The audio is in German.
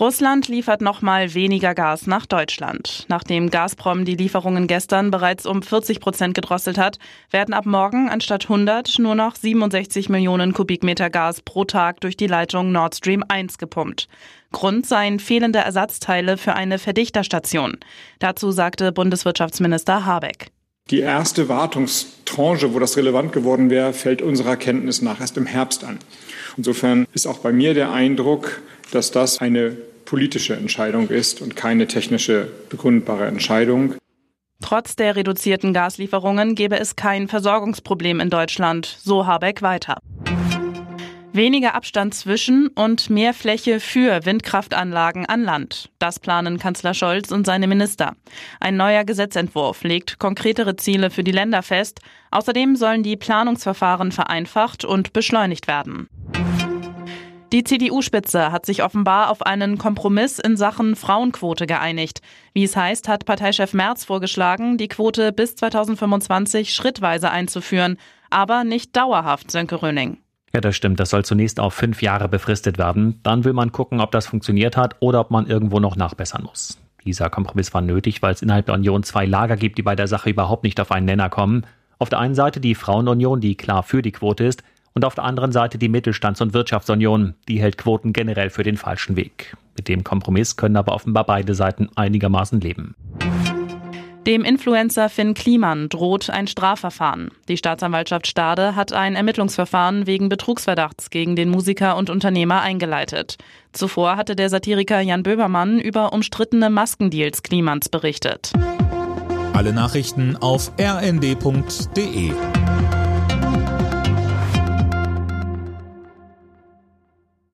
Russland liefert nochmal weniger Gas nach Deutschland. Nachdem Gazprom die Lieferungen gestern bereits um 40 Prozent gedrosselt hat, werden ab morgen anstatt 100 nur noch 67 Millionen Kubikmeter Gas pro Tag durch die Leitung Nord Stream 1 gepumpt. Grund seien fehlende Ersatzteile für eine Verdichterstation. Dazu sagte Bundeswirtschaftsminister Habeck. Die erste Wartungstranche, wo das relevant geworden wäre, fällt unserer Kenntnis nach erst im Herbst an. Insofern ist auch bei mir der Eindruck, dass das eine politische Entscheidung ist und keine technische begründbare Entscheidung. Trotz der reduzierten Gaslieferungen gebe es kein Versorgungsproblem in Deutschland, so Habeck weiter. Weniger Abstand zwischen und mehr Fläche für Windkraftanlagen an Land. Das planen Kanzler Scholz und seine Minister. Ein neuer Gesetzentwurf legt konkretere Ziele für die Länder fest. Außerdem sollen die Planungsverfahren vereinfacht und beschleunigt werden. Die CDU-Spitze hat sich offenbar auf einen Kompromiss in Sachen Frauenquote geeinigt. Wie es heißt, hat Parteichef Merz vorgeschlagen, die Quote bis 2025 schrittweise einzuführen, aber nicht dauerhaft, Sönke Röning. Ja, das stimmt. Das soll zunächst auf fünf Jahre befristet werden. Dann will man gucken, ob das funktioniert hat oder ob man irgendwo noch nachbessern muss. Dieser Kompromiss war nötig, weil es innerhalb der Union zwei Lager gibt, die bei der Sache überhaupt nicht auf einen Nenner kommen. Auf der einen Seite die Frauenunion, die klar für die Quote ist, und auf der anderen Seite die Mittelstands- und Wirtschaftsunion, die hält Quoten generell für den falschen Weg. Mit dem Kompromiss können aber offenbar beide Seiten einigermaßen leben. Dem Influencer Finn Kliman droht ein Strafverfahren. Die Staatsanwaltschaft Stade hat ein Ermittlungsverfahren wegen Betrugsverdachts gegen den Musiker und Unternehmer eingeleitet. Zuvor hatte der Satiriker Jan Böbermann über umstrittene Maskendeals Klimans berichtet. Alle Nachrichten auf rnd.de